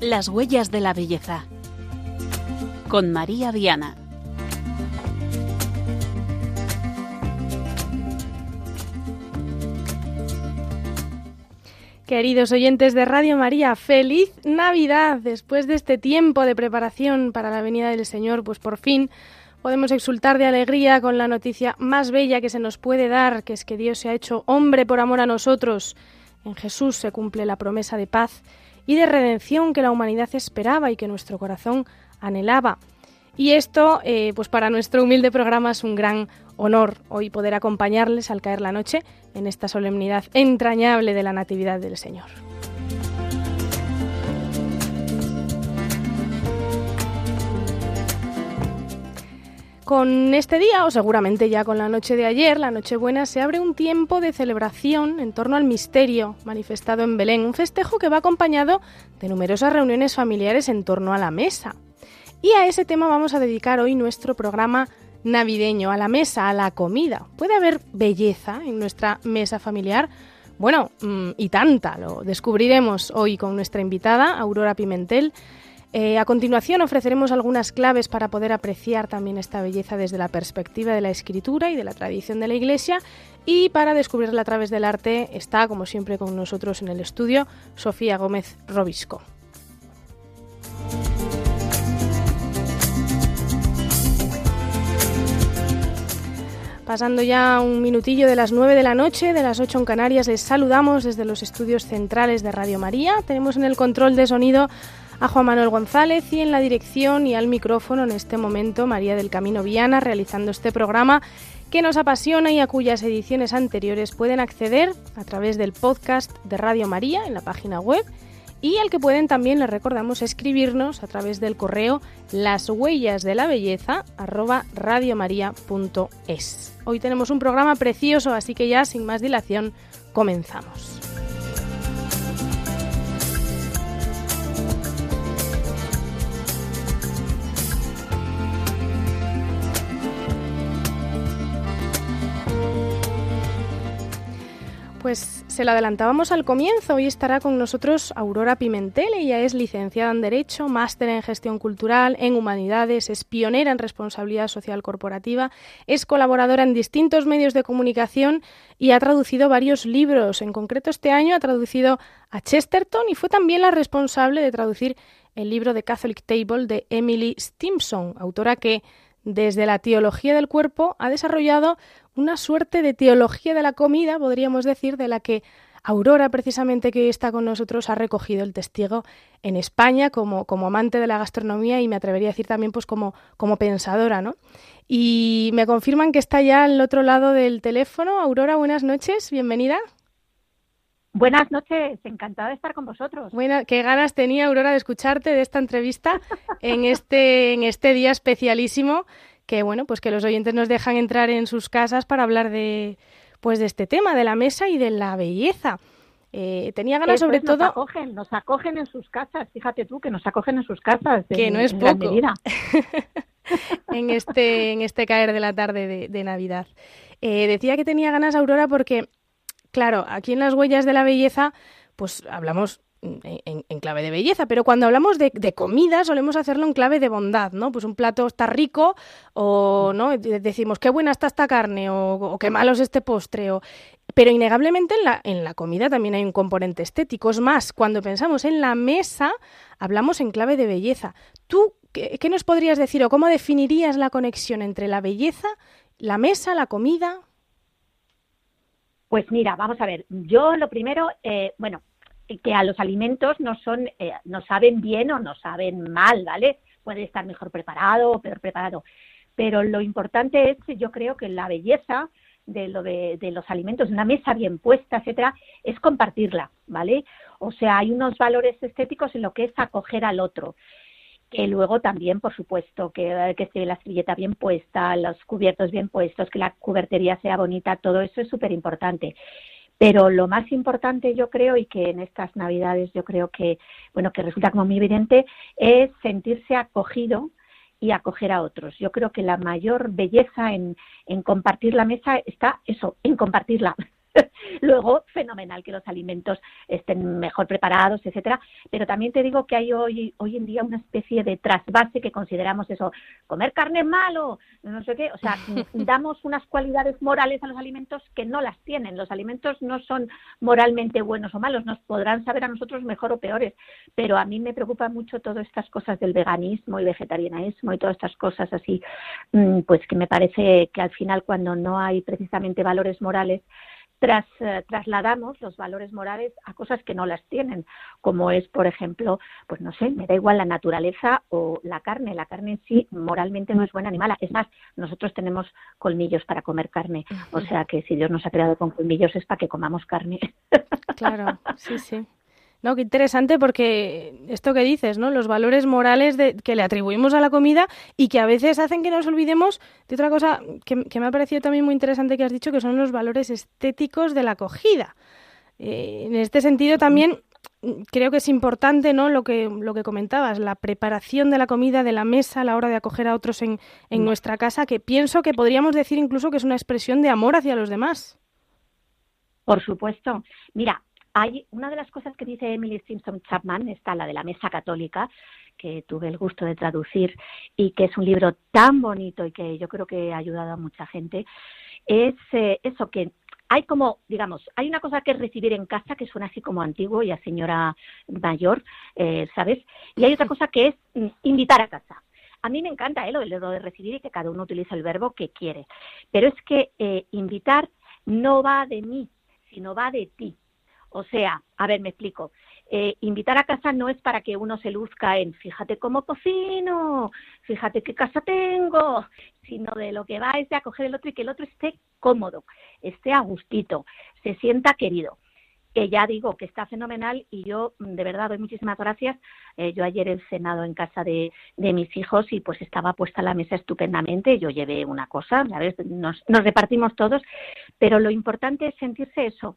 Las huellas de la belleza. Con María Viana. Queridos oyentes de Radio María, feliz Navidad. Después de este tiempo de preparación para la venida del Señor, pues por fin podemos exultar de alegría con la noticia más bella que se nos puede dar, que es que Dios se ha hecho hombre por amor a nosotros. En Jesús se cumple la promesa de paz y de redención que la humanidad esperaba y que nuestro corazón anhelaba. Y esto, eh, pues para nuestro humilde programa es un gran honor hoy poder acompañarles al caer la noche en esta solemnidad entrañable de la Natividad del Señor. Con este día, o seguramente ya con la noche de ayer, la Nochebuena, se abre un tiempo de celebración en torno al misterio manifestado en Belén, un festejo que va acompañado de numerosas reuniones familiares en torno a la mesa. Y a ese tema vamos a dedicar hoy nuestro programa navideño, a la mesa, a la comida. ¿Puede haber belleza en nuestra mesa familiar? Bueno, mm, y tanta, lo descubriremos hoy con nuestra invitada, Aurora Pimentel. Eh, a continuación ofreceremos algunas claves para poder apreciar también esta belleza desde la perspectiva de la escritura y de la tradición de la Iglesia. Y para descubrirla a través del arte está, como siempre, con nosotros en el estudio Sofía Gómez Robisco. Pasando ya un minutillo de las 9 de la noche, de las 8 en Canarias, les saludamos desde los estudios centrales de Radio María. Tenemos en el control de sonido a Juan Manuel González y en la dirección y al micrófono en este momento María del Camino Viana realizando este programa que nos apasiona y a cuyas ediciones anteriores pueden acceder a través del podcast de Radio María en la página web y al que pueden también, les recordamos, escribirnos a través del correo las huellas de la belleza Hoy tenemos un programa precioso, así que ya sin más dilación comenzamos. Pues se lo adelantábamos al comienzo. Hoy estará con nosotros Aurora Pimentel. Ella es licenciada en Derecho, máster en Gestión Cultural, en Humanidades, es pionera en Responsabilidad Social Corporativa, es colaboradora en distintos medios de comunicación y ha traducido varios libros. En concreto, este año ha traducido a Chesterton y fue también la responsable de traducir el libro de Catholic Table de Emily Stimson, autora que desde la teología del cuerpo ha desarrollado una suerte de teología de la comida, podríamos decir, de la que Aurora, precisamente que hoy está con nosotros, ha recogido el testigo en España como, como amante de la gastronomía y me atrevería a decir también pues como, como pensadora, ¿no? Y me confirman que está ya al otro lado del teléfono. Aurora, buenas noches, bienvenida. Buenas noches, encantada de estar con vosotros. Bueno, qué ganas tenía Aurora de escucharte de esta entrevista en este, en este día especialísimo que bueno, pues que los oyentes nos dejan entrar en sus casas para hablar de pues de este tema, de la mesa y de la belleza. Eh, tenía ganas sobre todo... Nos acogen, nos acogen en sus casas, fíjate tú, que nos acogen en sus casas. Que no es poco. en, este, en este caer de la tarde de, Navidad. Eh, decía que tenía ganas Aurora porque, claro, aquí en las huellas de la belleza, pues hablamos en, clave de belleza, pero cuando hablamos de, comida solemos hacerlo en clave de bondad, ¿no? Pues un plato está rico o no decimos qué buena está esta carne o, qué malo es este postre. Pero innegablemente en la, en la comida también hay un componente estético. Es más, cuando pensamos en la mesa, hablamos en clave de belleza. ¿Tú qué, nos podrías decir o cómo definirías la conexión entre la belleza, la mesa, la comida? Pues mira, vamos a ver. Yo lo primero, eh, bueno, que a los alimentos no son, eh, no saben bien o no saben mal, ¿vale? Puede estar mejor preparado o peor preparado. Pero lo importante es, yo creo que la belleza de lo de, de, los alimentos, una mesa bien puesta, etcétera, es compartirla, ¿vale? O sea, hay unos valores estéticos en lo que es acoger al otro. Que luego también, por supuesto, que, que esté la servilleta bien puesta, los cubiertos bien puestos, que la cubertería sea bonita, todo eso es súper importante. Pero lo más importante, yo creo, y que en estas Navidades yo creo que, bueno, que resulta como muy evidente, es sentirse acogido y acoger a otros. Yo creo que la mayor belleza en, en compartir la mesa está eso, en compartirla. Luego, fenomenal que los alimentos estén mejor preparados, etcétera. Pero también te digo que hay hoy, hoy en día una especie de trasvase que consideramos eso, comer carne es malo, no sé qué. O sea, damos unas cualidades morales a los alimentos que no las tienen. Los alimentos no son moralmente buenos o malos, nos podrán saber a nosotros mejor o peores. Pero a mí me preocupa mucho todas estas cosas del veganismo y vegetarianismo y todas estas cosas así, mm, pues que me parece que al final cuando no hay precisamente valores morales, tras, eh, trasladamos los valores morales a cosas que no las tienen, como es, por ejemplo, pues no sé, me da igual la naturaleza o la carne. La carne en sí moralmente no es buena ni mala. Es más, nosotros tenemos colmillos para comer carne. O sea que si Dios nos ha creado con colmillos es para que comamos carne. Claro, sí, sí. No, qué interesante porque esto que dices, ¿no? Los valores morales de, que le atribuimos a la comida y que a veces hacen que nos olvidemos de otra cosa que, me ha parecido también muy interesante que has dicho, que son los valores estéticos de la acogida. Eh, en este sentido también creo que es importante, ¿no? Lo que, lo que comentabas, la preparación de la comida, de la mesa a la hora de acoger a otros en, en mm. nuestra casa, que pienso que podríamos decir incluso que es una expresión de amor hacia los demás. Por supuesto. Mira, hay una de las cosas que dice Emily Simpson Chapman, está la de la Mesa Católica, que tuve el gusto de traducir y que es un libro tan bonito y que yo creo que ha ayudado a mucha gente, es eh, eso que hay como, digamos, hay una cosa que es recibir en casa que suena así como antiguo y a señora mayor, eh, ¿sabes? Y hay otra cosa que es mm, invitar a casa. A mí me encanta ¿eh? lo de recibir y que cada uno utiliza el verbo que quiere. Pero es que eh, invitar no va de mí, sino va de ti. O sea, a ver, me explico. Eh, invitar a casa no es para que uno se luzca en fíjate cómo cocino, fíjate qué casa tengo, sino de lo que va es de acoger el otro y que el otro esté cómodo, esté a gustito, se sienta querido. Que ya digo que está fenomenal y yo de verdad doy muchísimas gracias. Eh, yo ayer he cenado en casa de, mis hijos y pues estaba puesta la mesa estupendamente. Yo llevé una cosa, ¿sabes? Nos, nos repartimos todos, pero lo importante es sentirse eso,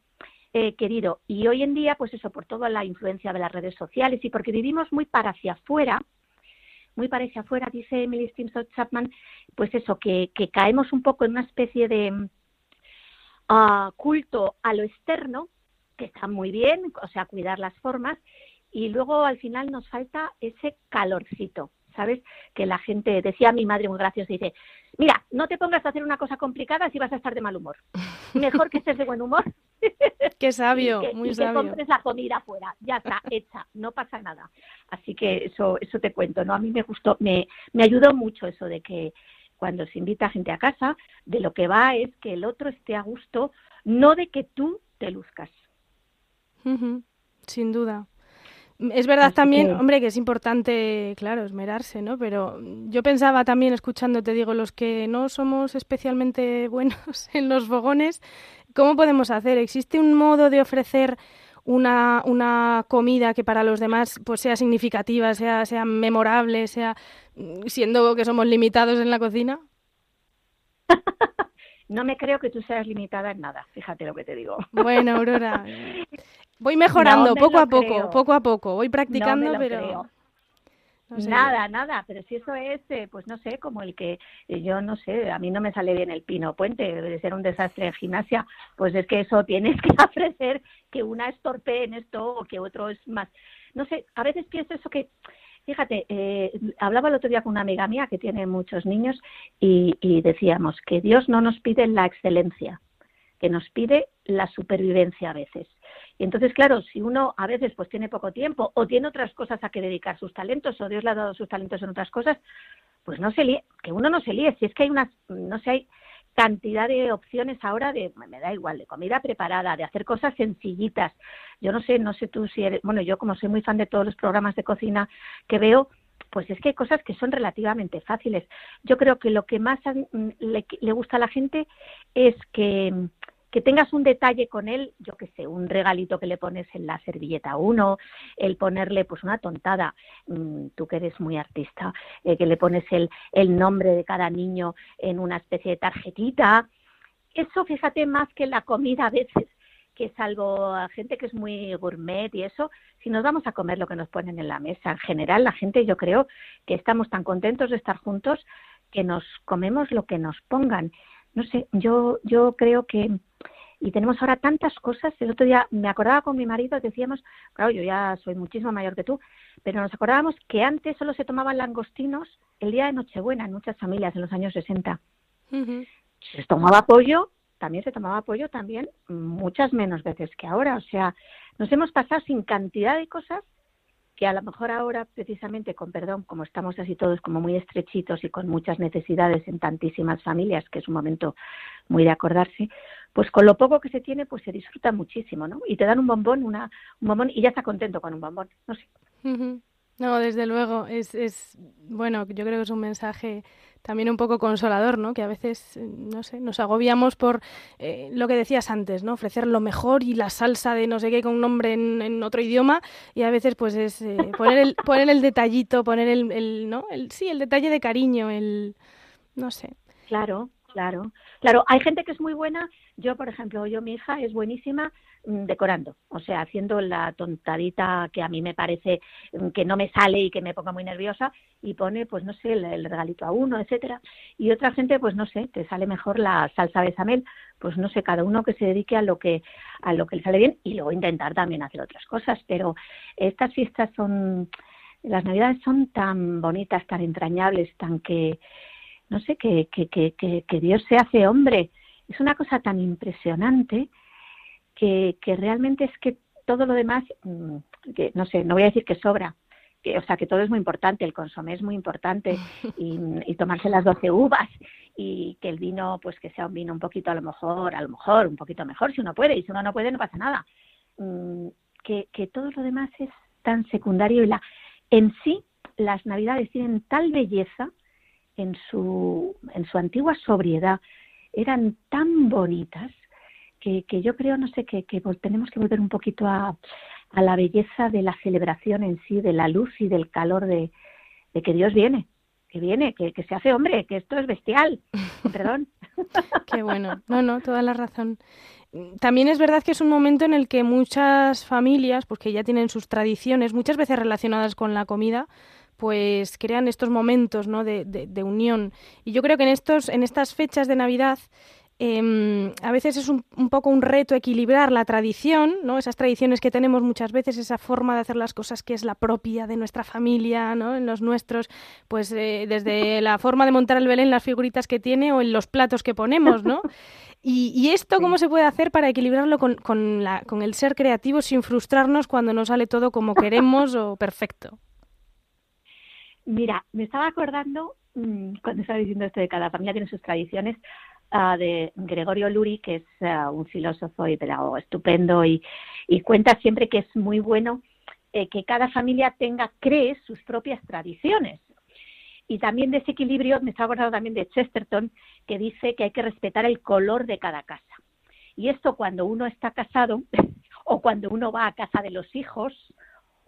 eh, querido. Y hoy en día, pues eso, por toda la influencia de las redes sociales y porque vivimos muy para hacia afuera, muy para hacia afuera, dice Emily Stimson Chapman, pues eso, que, caemos un poco en una especie de ah, culto a lo externo, que está muy bien, o sea, cuidar las formas, y luego al final nos falta ese calorcito, ¿sabes? Que la gente, decía mi madre muy graciosa, dice, mira, no te pongas a hacer una cosa complicada si vas a estar de mal humor. Mejor que estés de buen humor. Qué sabio, muy sabio. que compres la comida afuera, ya está, hecha, no pasa nada. Así que eso, eso te cuento, ¿no? A mí me gustó, me, me ayudó mucho eso de que cuando se invita a gente a casa, de lo que va es que el otro esté a gusto, no de que tú te luzcas. Sin duda. Es verdad también, hombre, que es importante, claro, esmerarse, ¿no? Pero yo pensaba también, escuchando, te digo, los que no somos especialmente buenos en los fogones, ¿cómo podemos hacer? ¿Existe un modo de ofrecer una, una comida que para los demás pues sea significativa, sea, sea memorable, sea siendo que somos limitados en la cocina? no me creo que tú seas limitada en nada, fíjate lo que te digo. Bueno, Aurora, Voy mejorando poco a poco, poco a poco. Voy practicando, pero... nada, nada, pero si eso es, eh, pues no sé, como el que eh, yo no sé, a mí no me sale bien el pino puente, debe ser un desastre en gimnasia, pues es que eso tienes que ofrecer que una es torpe en esto o que otro es más. No sé, a veces pienso eso que, fíjate, eh, hablaba el otro día con una amiga mía que tiene muchos niños y, decíamos que Dios no nos pide la excelencia, que nos pide la supervivencia a veces. Y entonces, claro, si uno a veces pues tiene poco tiempo o tiene otras cosas a que dedicar sus talentos o Dios le ha dado sus talentos en otras cosas, pues no se líe, que uno no se líe. Si es que hay unas, no sé, hay cantidad de opciones ahora de, me da igual, de comida preparada, de hacer cosas sencillitas. Yo no sé, no sé tú si eres, bueno, yo como soy muy fan de todos los programas de cocina que veo, pues es que hay cosas que son relativamente fáciles. Yo creo que lo que más le, le gusta a la gente es que que tengas un detalle con él, yo qué sé, un regalito que le pones en la servilleta uno, el ponerle pues una tontada, mm, tú que eres muy artista, eh, que le pones el, el nombre de cada niño en una especie de tarjetita. Eso, fíjate, más que la comida a veces, que salvo a gente que es muy gourmet y eso, si nos vamos a comer lo que nos ponen en la mesa, en general la gente yo creo que estamos tan contentos de estar juntos que nos comemos lo que nos pongan. No sé, yo yo creo que y tenemos ahora tantas cosas. El otro día me acordaba con mi marido, decíamos, claro, yo ya soy muchísimo mayor que tú, pero nos acordábamos que antes solo se tomaban langostinos el día de Nochebuena en muchas familias en los años 60. Se tomaba pollo también se tomaba pollo también muchas menos veces que ahora. O sea, nos hemos pasado sin cantidad de cosas que a lo mejor ahora, precisamente, con perdón, como estamos así todos como muy estrechitos y con muchas necesidades en tantísimas familias, que es un momento muy de acordarse, pues con lo poco que se tiene, pues se disfruta muchísimo, ¿no? Y te dan un bombón, una, un bombón y ya está contento con un bombón, no sé. No, desde luego, es, es, bueno, yo creo que es un mensaje también un poco consolador, ¿no? Que a veces, no sé, nos agobiamos por eh, lo que decías antes, ¿no? Ofrecer lo mejor y la salsa de no sé qué con un nombre en, otro idioma y a veces pues es eh, poner, el, poner el detallito, poner el, el, ¿no? El, sí, el detalle de cariño, el, no sé. Claro, claro. Claro, hay gente que es muy buena. Yo, por ejemplo, yo, mi hija es buenísima decorando, o sea, haciendo la tontadita que a mí me parece mm, que no me sale y que me ponga muy nerviosa y pone, pues no sé, el, regalito a uno, etcétera. Y otra gente, pues no sé, te sale mejor la salsa bechamel, pues no sé, cada uno que se dedique a lo que a lo que le sale bien y luego intentar también hacer otras cosas, pero estas fiestas son las Navidades son tan bonitas, tan entrañables, tan que no sé, que que que, que Dios se hace hombre. Es una cosa tan impresionante que, que realmente es que todo lo demás, mm, que no sé, no voy a decir que sobra, que, o sea, que todo es muy importante, el consomé es muy importante y, y, tomarse las 12 uvas y que el vino, pues que sea un vino un poquito a lo mejor, a lo mejor un poquito mejor si uno puede y si uno no puede no pasa nada. Mm, que, que todo lo demás es tan secundario y la, en sí las navidades tienen tal belleza en su, en su antigua sobriedad, eran tan bonitas que, que yo creo, no sé, que, que tenemos que volver un poquito a, a, la belleza de la celebración en sí, de la luz y del calor de, de que Dios viene, que viene, que, que, se hace hombre, que esto es bestial. Perdón. Qué bueno. No, no, toda la razón. También es verdad que es un momento en el que muchas familias, pues que ya tienen sus tradiciones, muchas veces relacionadas con la comida, pues crean estos momentos ¿no? de, de, de, unión. Y yo creo que en, estos, en estas fechas de Navidad eh, a veces es un, un, poco un reto equilibrar la tradición, ¿no? Esas tradiciones que tenemos muchas veces, esa forma de hacer las cosas que es la propia de nuestra familia, ¿no? En los nuestros, pues eh, desde la forma de montar el Belén, las figuritas que tiene o en los platos que ponemos, ¿no? Y, y esto, ¿cómo se puede hacer para equilibrarlo con, con, la, con el ser creativo sin frustrarnos cuando no sale todo como queremos o perfecto? Mira, me estaba acordando, mmm, cuando estaba diciendo esto de cada familia tiene sus tradiciones, uh, de Gregorio Luri, que es uh, un filósofo y pedagogo estupendo y, y, cuenta siempre que es muy bueno eh, que cada familia tenga, cree sus propias tradiciones. Y también de me está acordando también de Chesterton, que dice que hay que respetar el color de cada casa. Y esto cuando uno está casado o cuando uno va a casa de los hijos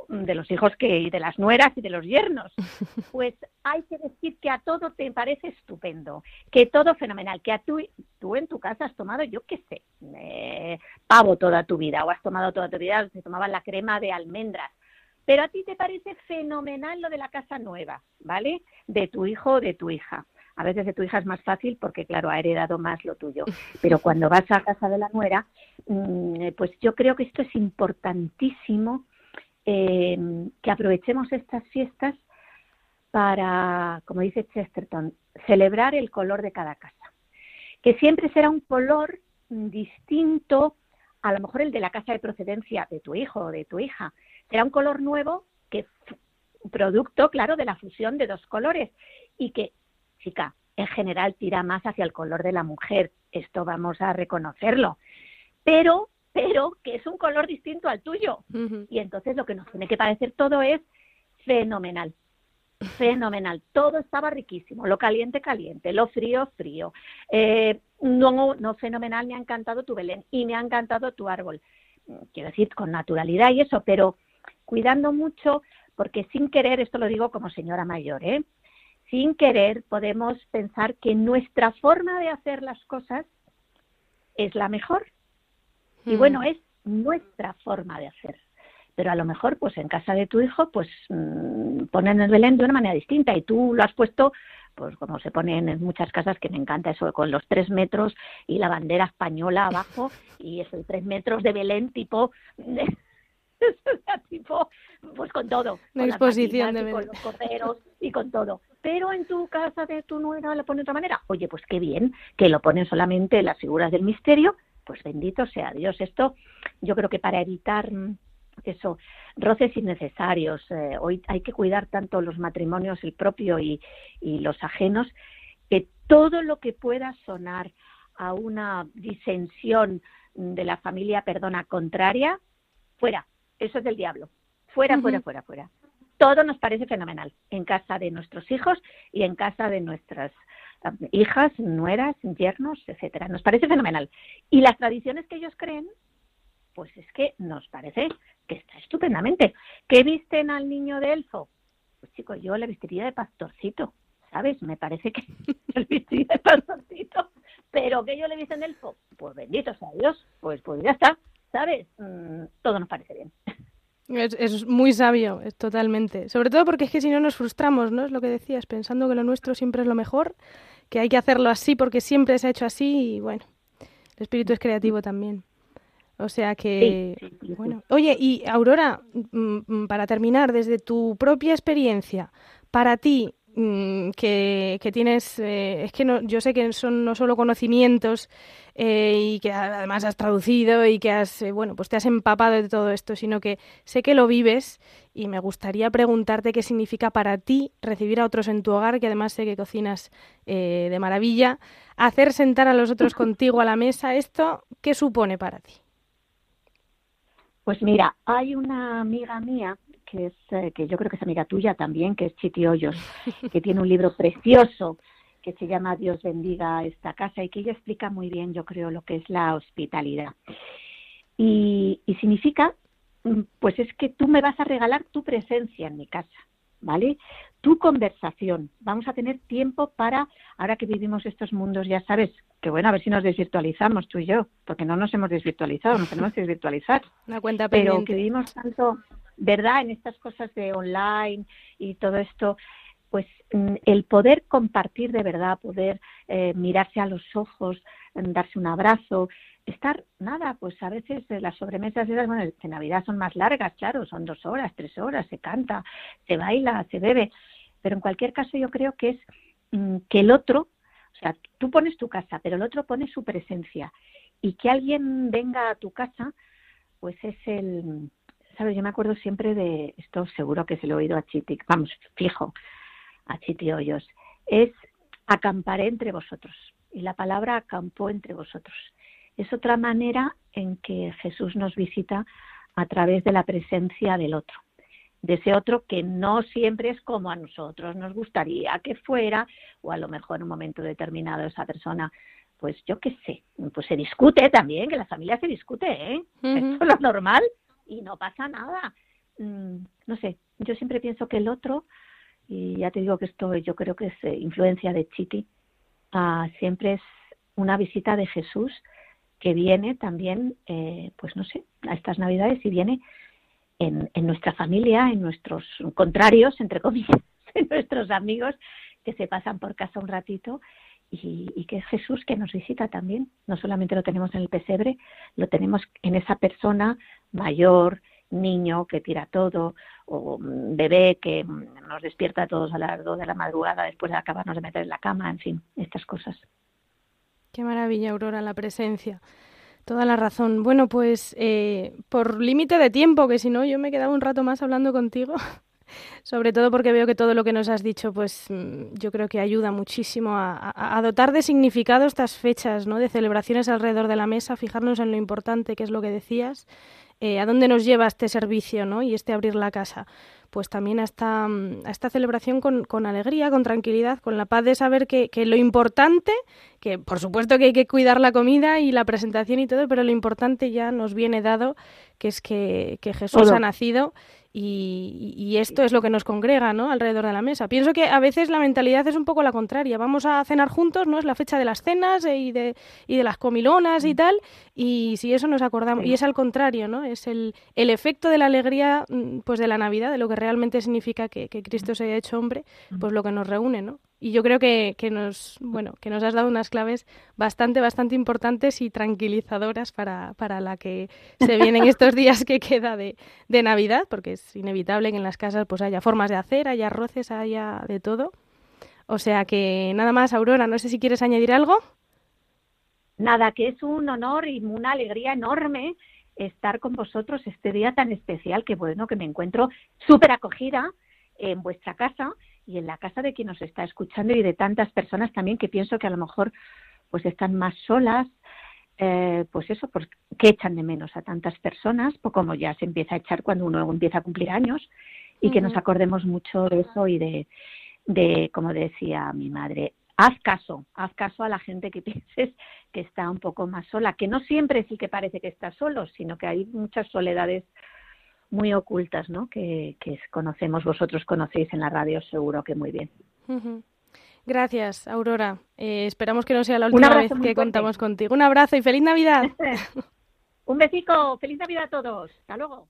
de los hijos que de las nueras y de los yernos. Pues hay que decir que a todo te parece estupendo, que todo fenomenal, que a tú, tú en tu casa has tomado, yo qué sé, eh, pavo toda tu vida o has tomado toda tu vida, se tomaba la crema de almendras. Pero a ti te parece fenomenal lo de la casa nueva, ¿vale? De tu hijo o de tu hija. A veces de tu hija es más fácil porque, claro, ha heredado más lo tuyo. Pero cuando vas a casa de la nuera, mm, pues yo creo que esto es importantísimo eh, que aprovechemos estas fiestas para, como dice Chesterton, celebrar el color de cada casa, que siempre será un color distinto a lo mejor el de la casa de procedencia de tu hijo o de tu hija. Será un color nuevo que producto, claro, de la fusión de dos colores y que, chica, en general tira más hacia el color de la mujer. Esto vamos a reconocerlo. Pero pero que es un color distinto al tuyo. Y entonces lo que nos tiene que parecer todo es fenomenal. Fenomenal. Todo estaba riquísimo. Lo caliente, caliente. Lo frío, frío. Eh, no, no fenomenal. Me ha encantado tu Belén y me ha encantado tu árbol. Quiero decir, con naturalidad y eso, pero cuidando mucho, porque sin querer, esto lo digo como señora mayor, ¿eh? sin querer podemos pensar que nuestra forma de hacer las cosas es la mejor Y mm. bueno, es nuestra forma de hacer. Pero a lo mejor, pues en casa de tu hijo, pues mm, ponen el Belén de una manera distinta y tú lo has puesto pues como se ponen en muchas casas, que me encanta eso, con los tres metros y la bandera española abajo, y esos tres metros de Belén tipo, tipo pues con todo. Una exposición de Con los corderos y con todo. Pero en tu casa de tu nuera lo pone de otra manera. Oye, pues qué bien, que lo ponen solamente las figuras del misterio, pues bendito sea Dios. Esto yo creo que para evitar eso, roces innecesarios. Eh, hoy hay que cuidar tanto los matrimonios, el propio y, los ajenos, que todo lo que pueda sonar a una disensión de la familia, perdona, contraria, fuera. Eso es del diablo. Fuera, fuera, fuera, fuera. Todo nos parece fenomenal en casa de nuestros hijos y en casa de nuestras hijas, nueras, yernos, etcétera. Nos parece fenomenal. Y las tradiciones que ellos creen, pues es que nos parece que está estupendamente. ¿Qué visten al niño de elfo? Pues chico, yo le vestiría de pastorcito, ¿sabes? Me parece que le vestiría de pastorcito, pero que yo le visten elfo, pues bendito sea Dios, pues, pues ya está, ¿sabes? Mm, todo nos parece bien. Es, muy sabio, es totalmente. Sobre todo porque es que si no nos frustramos, ¿no? Es lo que decías, pensando que lo nuestro siempre es lo mejor, que hay que hacerlo así porque siempre se ha hecho así y bueno, el espíritu es creativo también. O sea que, bueno. Oye, y Aurora, mm, mm, para terminar, desde tu propia experiencia, para ti, mm, que, tienes, eh, es que no, yo sé que son no solo conocimientos eh, y que además has traducido y que has, eh, bueno, pues te has empapado de todo esto, sino que sé que lo vives y me gustaría preguntarte qué significa para ti recibir a otros en tu hogar, que además sé que cocinas de maravilla, hacer sentar a los otros contigo a la mesa, ¿esto qué supone para ti? Pues mira, hay una amiga mía que es eh, que yo creo que es amiga tuya también, que es Chiti Hoyos, que tiene un libro precioso que se llama Dios bendiga esta casa y que ella explica muy bien, yo creo, lo que es la hospitalidad. Y, y significa, mm, pues es que tú me vas a regalar tu presencia en mi casa, ¿vale? Tu conversación. Vamos a tener tiempo para, ahora que vivimos estos mundos, ya sabes, que bueno, a ver si nos desvirtualizamos tú y yo, porque no nos hemos desvirtualizado, nos tenemos que desvirtualizar. Una cuenta Pero que vivimos tanto, ¿verdad?, en estas cosas de online y todo esto, pues mm, el poder compartir de verdad, poder eh, mirarse a los ojos, mm, darse un abrazo, estar, nada, pues a veces las sobremesas de, bueno, de Navidad son más largas, claro, son dos horas, tres horas, se canta, se baila, se bebe, pero en cualquier caso yo creo que es mm, que el otro o sea, tú pones tu casa, pero el otro pone su presencia. Y que alguien venga a tu casa, pues es el, ¿sabes? Yo me acuerdo siempre de, esto seguro que se lo he oído a Chiti, vamos, fijo, a Chiti Hoyos, es acamparé entre vosotros. Y la palabra acampó entre vosotros. Es otra manera en que Jesús nos visita a través de la presencia del otro de ese otro que no siempre es como a nosotros nos gustaría que fuera, o a lo mejor en un momento determinado esa persona, pues yo qué sé, pues se discute también, que la familia se discute, ¿eh? es lo normal y no pasa nada. Mm, no sé, yo siempre pienso que el otro, y ya te digo que esto yo creo que es eh, influencia de Chiti, ah, siempre es una visita de Jesús que viene también, eh, pues no sé, a estas navidades y viene en, nuestra familia, en nuestros contrarios, entre comillas, en nuestros amigos que se pasan por casa un ratito y, que es Jesús que nos visita también. No solamente lo tenemos en el pesebre, lo tenemos en esa persona mayor, niño que tira todo, o bebé que nos despierta a todos a las dos de la madrugada después de acabarnos de meter en la cama, en fin, estas cosas. Qué maravilla, Aurora, la presencia. Toda la razón. Bueno, pues eh, por límite de tiempo, que si no yo me quedaba un rato más hablando contigo, sobre todo porque veo que todo lo que nos has dicho, pues mm, yo creo que ayuda muchísimo a, dotar de significado estas fechas, ¿no? De celebraciones alrededor de la mesa, fijarnos en lo importante que es lo que decías, eh, a dónde nos lleva este servicio, ¿no? Y este abrir la casa pues también a esta, mm, a esta celebración con, con, alegría, con tranquilidad, con la paz de saber que, que, lo importante, que por supuesto que hay que cuidar la comida y la presentación y todo, pero lo importante ya nos viene dado, que es que, que Jesús ha nacido y, esto es lo que nos congrega ¿no? alrededor de la mesa. Pienso que a veces la mentalidad es un poco la contraria. Vamos a cenar juntos, ¿no? Es la fecha de las cenas y de, y de las comilonas y mm. tal, y si eso nos acordamos. Y es al contrario, ¿no? Es el, el efecto de la alegría mm, pues de la Navidad, de lo que realmente significa que, que Cristo se haya hecho hombre, mm. pues lo que nos reúne, ¿no? Y yo creo que, que, nos bueno que nos has dado unas claves bastante bastante importantes y tranquilizadoras para, para la que se vienen estos días que queda de, de, Navidad porque es inevitable que en las casas pues haya formas de hacer haya arroces haya de todo. O sea que nada más Aurora no sé si quieres añadir algo. Nada que es un honor y una alegría enorme estar con vosotros este día tan especial que bueno que me encuentro súper acogida en vuestra casa y en la casa de quien nos está escuchando y de tantas personas también que pienso que a lo mejor pues están más solas, eh, pues eso, porque echan de menos a tantas personas, pues como ya se empieza a echar cuando uno empieza a cumplir años, y que nos acordemos mucho de eso y de, de, como decía mi madre, haz caso, haz caso a la gente que pienses que está un poco más sola, que no siempre sí que parece que está solo, sino que hay muchas soledades muy ocultas, ¿no? Que, conocemos, vosotros conocéis en la radio seguro que muy bien. Gracias, Aurora. Eh, esperamos que no sea la última vez que contamos contigo. Un abrazo y feliz Navidad. Un besico, feliz Navidad a todos. Hasta luego.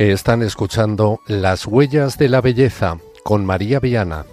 Están escuchando Las huellas de la belleza con María Viana.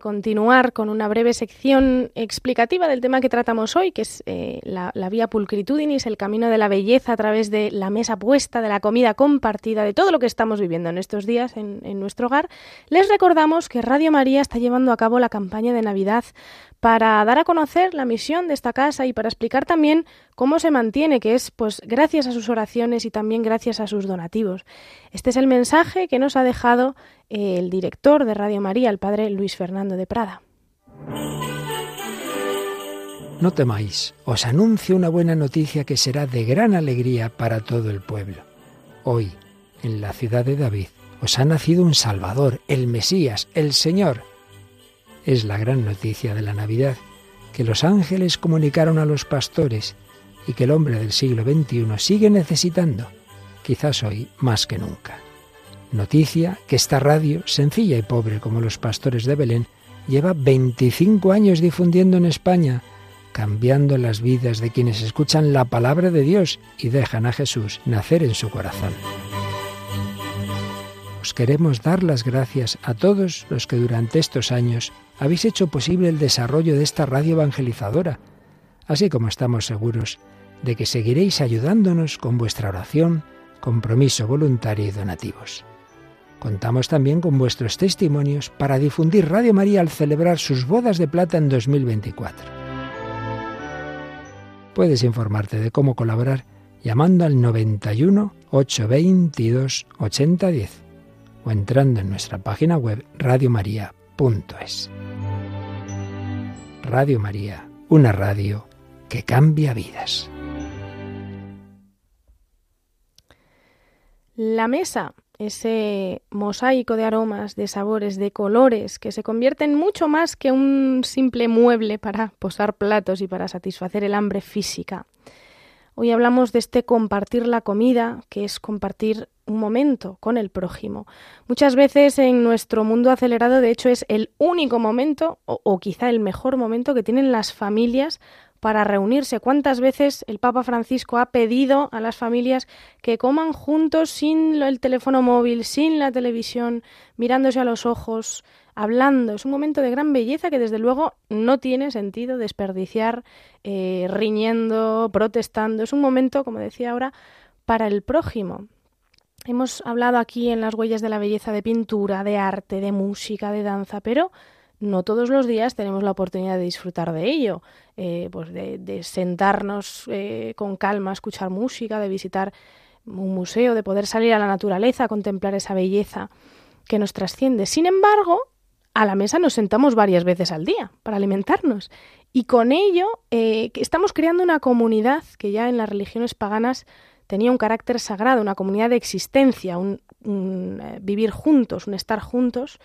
con continuar con una breve sección explicativa del tema que tratamos hoy, que es eh, la, vía pulcritudinis, el camino de la belleza a través de la mesa puesta, de la comida compartida, de todo lo que estamos viviendo en estos días en, nuestro hogar, les recordamos que Radio María está llevando a cabo la campaña de Navidad para dar a conocer la misión de esta casa y para explicar también cómo se mantiene, que es pues gracias a sus oraciones y también gracias a sus donativos. Este es el mensaje que nos ha dejado eh, el director de Radio María, el padre Luis Fernando de Prada. No temáis, os anuncio una buena noticia que será de gran alegría para todo el pueblo. Hoy, en la ciudad de David, os ha nacido un Salvador, el Mesías, el Señor es la gran noticia de la Navidad, que los ángeles comunicaron a los pastores y que el hombre del siglo XXI sigue necesitando, quizás hoy más que nunca. Noticia que esta radio, sencilla y pobre como los pastores de Belén, lleva 25 años difundiendo en España, cambiando las vidas de quienes escuchan la palabra de Dios y dejan a Jesús nacer en su corazón. Os queremos dar las gracias a todos los que durante estos años habéis hecho posible el desarrollo de esta radio evangelizadora, así como estamos seguros de que seguiréis ayudándonos con vuestra oración, compromiso voluntario y donativos. Contamos también con vuestros testimonios para difundir Radio María al celebrar sus bodas de plata en 2024. Puedes informarte de cómo colaborar llamando al 91 822 8010 o entrando en nuestra página web radiomaria.es. Radio María, una radio que cambia vidas. La mesa ese mosaico de aromas, de sabores, de colores, que se convierte en mucho más que un simple mueble para posar platos y para satisfacer el hambre física. Hoy hablamos de este compartir la comida, que es compartir un momento con el prójimo. Muchas veces en nuestro mundo acelerado, de hecho, es el único momento, o, o quizá el mejor momento que tienen las familias para reunirse. ¿Cuántas veces el Papa Francisco ha pedido a las familias que coman juntos sin el teléfono móvil, sin la televisión, mirándose a los ojos, hablando? Es un momento de gran belleza que desde luego no tiene sentido desperdiciar eh, riñendo, protestando. Es un momento, como decía ahora, para el prójimo. Hemos hablado aquí en las huellas de la belleza de pintura, de arte, de música, de danza, pero no todos los días tenemos la oportunidad de disfrutar de ello, eh, pues de, sentarnos eh, con calma, escuchar música, de visitar un museo, de poder salir a la naturaleza, contemplar esa belleza que nos trasciende. Sin embargo, a la mesa nos sentamos varias veces al día para alimentarnos y con ello eh, estamos creando una comunidad que ya en las religiones paganas tenía un carácter sagrado, una comunidad de existencia, un, vivir juntos, un estar juntos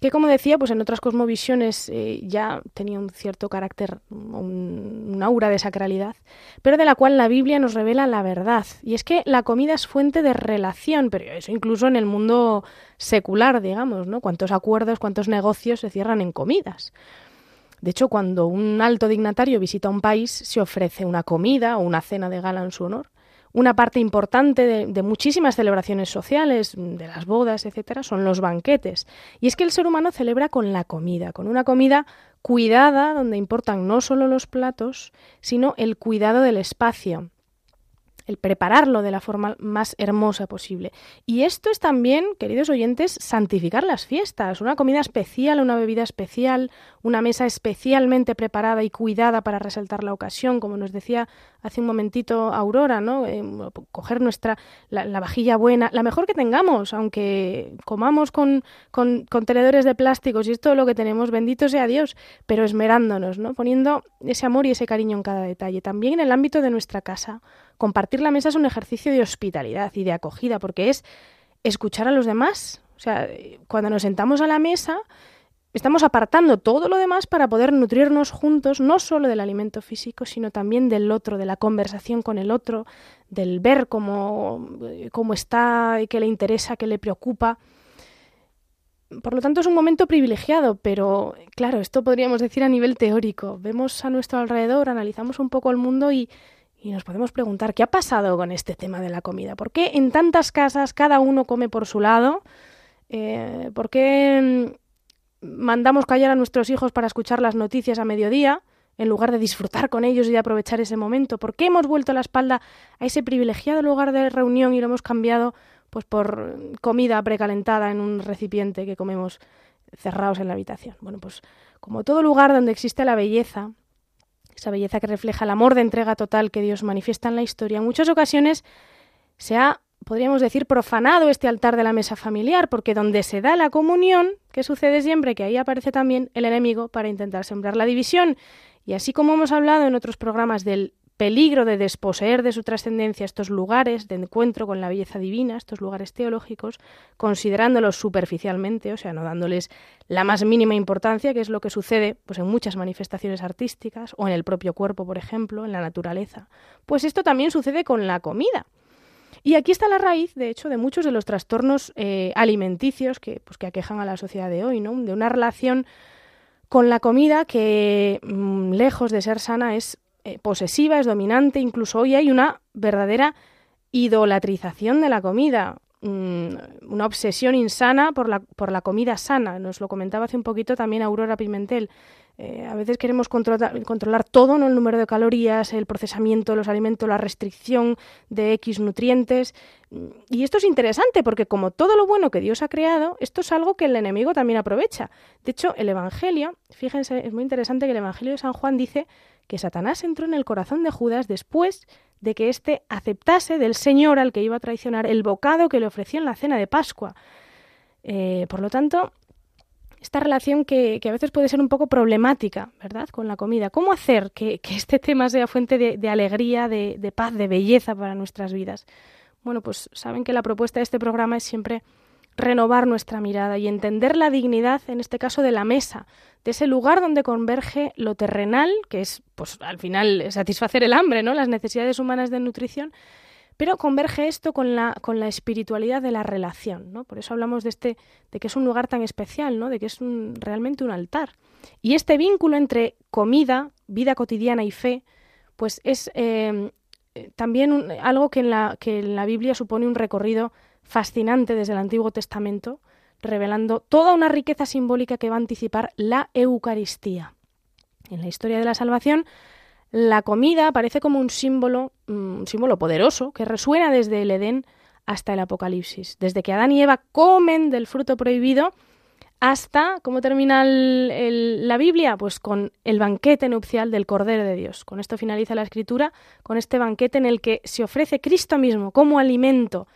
que como decía, pues en otras cosmovisiones eh, ya tenía un cierto carácter, un, aura de sacralidad, pero de la cual la Biblia nos revela la verdad. Y es que la comida es fuente de relación, pero eso incluso en el mundo secular, digamos, ¿no? Cuántos acuerdos, cuántos negocios se cierran en comidas. De hecho, cuando un alto dignatario visita un país, se ofrece una comida o una cena de gala en su honor una parte importante de, muchísimas celebraciones sociales, de las bodas, etcétera, son los banquetes. Y es que el ser humano celebra con la comida, con una comida cuidada, donde importan no solo los platos, sino el cuidado del espacio el prepararlo de la forma más hermosa posible. Y esto es también, queridos oyentes, santificar las fiestas, una comida especial, una bebida especial, una mesa especialmente preparada y cuidada para resaltar la ocasión, como nos decía hace un momentito Aurora, ¿no? Eh, coger nuestra la, vajilla buena, la mejor que tengamos, aunque comamos con, con, tenedores de plásticos y es lo que tenemos, bendito sea Dios, pero esmerándonos, ¿no? Poniendo ese amor y ese cariño en cada detalle. También en el ámbito de nuestra casa. Compartir la mesa es un ejercicio de hospitalidad y de acogida, porque es escuchar a los demás. O sea, cuando nos sentamos a la mesa, Estamos apartando todo lo demás para poder nutrirnos juntos, no solo del alimento físico, sino también del otro, de la conversación con el otro, del ver cómo, cómo está, qué le interesa, qué le preocupa. Por lo tanto, es un momento privilegiado, pero claro, esto podríamos decir a nivel teórico. Vemos a nuestro alrededor, analizamos un poco el mundo y, y nos podemos preguntar qué ha pasado con este tema de la comida. ¿Por qué en tantas casas cada uno come por su lado? Eh, ¿Por qué mandamos callar a nuestros hijos para escuchar las noticias a mediodía, en lugar de disfrutar con ellos y de aprovechar ese momento? ¿Por qué hemos vuelto la espalda a ese privilegiado lugar de reunión y lo hemos cambiado pues por comida precalentada en un recipiente que comemos cerrados en la habitación? Bueno, pues como todo lugar donde existe la belleza, esa belleza que refleja el amor de entrega total que Dios manifiesta en la historia, en muchas ocasiones se ha podríamos decir, profanado este altar de la mesa familiar, porque donde se da la comunión, ¿qué sucede siempre? Que ahí aparece también el enemigo para intentar sembrar la división. Y así como hemos hablado en otros programas del peligro de desposeer de su trascendencia estos lugares de encuentro con la belleza divina, estos lugares teológicos, considerándolos superficialmente, o sea, no dándoles la más mínima importancia, que es lo que sucede pues, en muchas manifestaciones artísticas o en el propio cuerpo, por ejemplo, en la naturaleza. Pues esto también sucede con la comida. Y aquí está la raíz, de hecho, de muchos de los trastornos eh, alimenticios que, pues, que aquejan a la sociedad de hoy, ¿no? De una relación con la comida que, mm, lejos de ser sana, es eh, posesiva, es dominante, incluso hoy hay una verdadera idolatrización de la comida, mm, una obsesión insana por la, por la comida sana. Nos lo comentaba hace un poquito también Aurora Pimentel. Eh, a veces queremos controlar, todo, ¿no? el número de calorías, el procesamiento de los alimentos, la restricción de X nutrientes. Y esto es interesante porque como todo lo bueno que Dios ha creado, esto es algo que el enemigo también aprovecha. De hecho, el Evangelio, fíjense, es muy interesante que el Evangelio de San Juan dice que Satanás entró en el corazón de Judas después de que éste aceptase del Señor al que iba a traicionar el bocado que le ofreció en la cena de Pascua. Eh, por lo tanto, esta relación que, a veces puede ser un poco problemática, ¿verdad?, con la comida. ¿Cómo hacer que, este tema sea fuente de, alegría, de, de, paz, de belleza para nuestras vidas? Bueno, pues saben que la propuesta de este programa es siempre renovar nuestra mirada y entender la dignidad, en este caso, de la mesa, de ese lugar donde converge lo terrenal, que es, pues, al final, satisfacer el hambre, ¿no?, las necesidades humanas de nutrición, pero converge esto con la, con la espiritualidad de la relación, ¿no? Por eso hablamos de este, de que es un lugar tan especial, ¿no? De que es realmente un altar. Y este vínculo entre comida, vida cotidiana y fe, pues es eh, también algo que en, la, que en la Biblia supone un recorrido fascinante desde el Antiguo Testamento, revelando toda una riqueza simbólica que va a anticipar la Eucaristía. En la historia de la salvación la comida aparece como un símbolo, mm, un símbolo poderoso que resuena desde el Edén hasta el Apocalipsis. Desde que Adán y Eva comen del fruto prohibido hasta, ¿cómo termina la Biblia? Pues con el banquete nupcial del Cordero de Dios. Con esto finaliza la escritura, con este banquete en el que se ofrece Cristo mismo como alimento.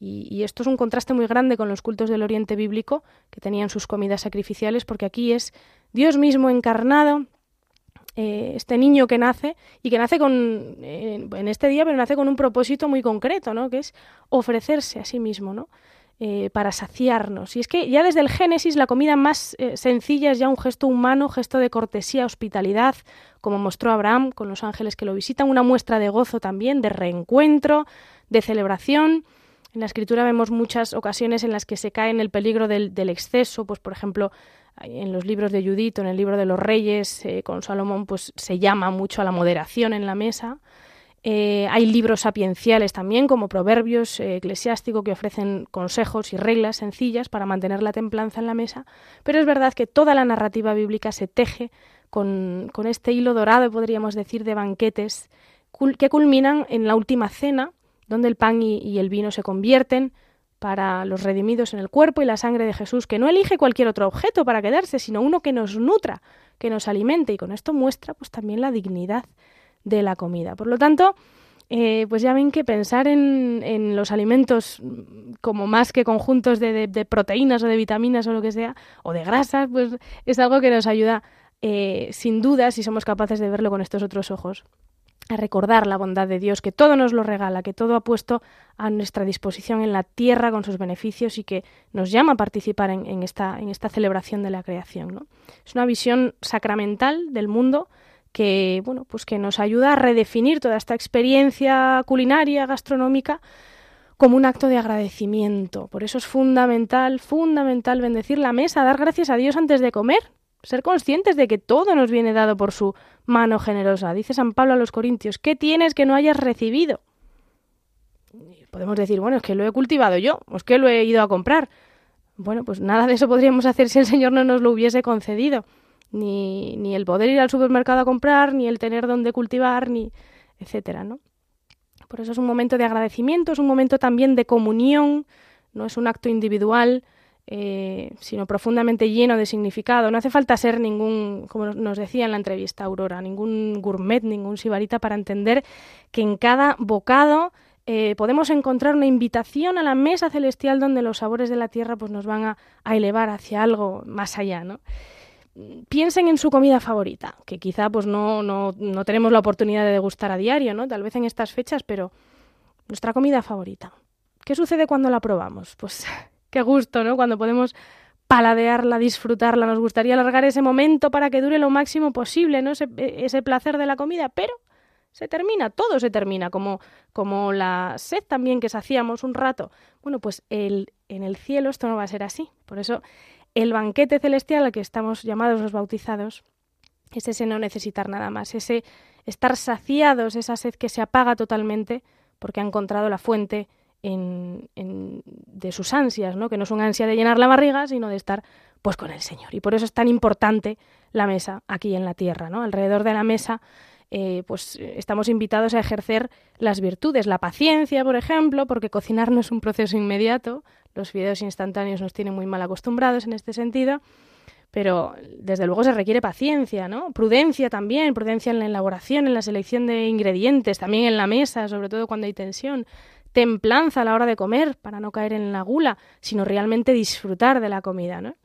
Y, y esto es un contraste muy grande con los cultos del Oriente Bíblico, que tenían sus comidas sacrificiales, porque aquí es Dios mismo encarnado, eh, este niño que nace y que nace con, eh, en este día, pero nace con un propósito muy concreto, ¿no? Que es ofrecerse a sí mismo, ¿no? Eh, para saciarnos. Y es que ya desde el Génesis la comida más sencilla es ya un gesto humano, gesto de cortesía, hospitalidad, como mostró Abraham con los ángeles que lo visitan, una muestra de gozo también, de reencuentro, de celebración. En la escritura vemos muchas ocasiones en las que se cae en el peligro del, del exceso, pues por ejemplo en los libros de Judith, en el libro de los Reyes, eh, con Salomón, pues se llama mucho a la moderación en la mesa. Eh, hay libros sapienciales también, como Proverbios eh, eclesiástico, que ofrecen consejos y reglas sencillas para mantener la templanza en la mesa. Pero es verdad que toda la narrativa bíblica se teje con, con este hilo dorado, podríamos decir, de banquetes que culminan en la última cena, donde el pan y el vino se convierten para los redimidos en el cuerpo y la sangre de Jesús, que no elige cualquier otro objeto para quedarse, sino uno que nos nutra, que nos alimente, y con esto muestra pues también la dignidad de la comida. Por lo tanto, eh, pues ya ven que pensar en, los alimentos como más que conjuntos de, proteínas o de vitaminas o lo que sea, o de grasas, pues es algo que nos ayuda eh, sin duda si somos capaces de verlo con estos otros ojos a recordar la bondad de Dios, que todo nos lo regala, que todo ha puesto a nuestra disposición en la tierra con sus beneficios y que nos llama a participar en, esta, en esta, celebración de la creación. Es una visión sacramental del mundo que, bueno, pues que nos ayuda a redefinir toda esta experiencia culinaria, gastronómica, como un acto de agradecimiento. Por eso es fundamental, fundamental bendecir la mesa, dar gracias a Dios antes de comer, ser conscientes de que todo nos viene dado por su mano generosa. Dice San Pablo a los Corintios, ¿qué tienes que no hayas recibido? podemos decir, bueno, es que lo he cultivado yo, es que lo he ido a comprar. Bueno, pues nada de eso podríamos hacer si el Señor no nos lo hubiese concedido. Ni, ni el poder ir al supermercado a comprar, ni el tener donde cultivar, ni etcétera, ¿no? Por eso es un momento de agradecimiento, es un momento también de comunión, no es un acto individual, eh, sino profundamente lleno de significado. No hace falta ser ningún, como nos decía en la entrevista Aurora, ningún gourmet, ningún sibarita para entender que en cada bocado eh, podemos encontrar una invitación a la mesa celestial donde los sabores de la tierra pues, nos van a, elevar hacia algo más allá. ¿no? piensen en su comida favorita, que quizá pues no, no, no tenemos la oportunidad de degustar a diario, ¿no? Tal vez en estas fechas, pero nuestra comida favorita. ¿Qué sucede cuando la probamos? Pues qué gusto, ¿no? Cuando podemos paladearla, disfrutarla. Nos gustaría alargar ese momento para que dure lo máximo posible, ¿no? Ese, ese placer de la comida, pero se termina, todo se termina, como, como la sed también que hacíamos un rato. Bueno, pues el, en el cielo esto no va a ser así. Por eso el banquete celestial al que estamos llamados los bautizados es ese no necesitar nada más, ese estar saciados, esa sed que se apaga totalmente porque ha encontrado la fuente en, de sus ansias, ¿no? que no una ansia de llenar la barriga, sino de estar pues con el Señor. Y por eso es tan importante la mesa aquí en la tierra, ¿no? Alrededor de la mesa eh, pues estamos invitados a ejercer las virtudes, la paciencia, por ejemplo, porque cocinar no es un proceso inmediato, los videos instantáneos nos tienen muy mal acostumbrados en este sentido, pero desde luego se requiere paciencia, ¿no? Prudencia también, prudencia en la elaboración, en la selección de ingredientes, también en la mesa, sobre todo cuando hay tensión, templanza a la hora de comer para no caer en la gula, sino realmente disfrutar de la comida, ¿no?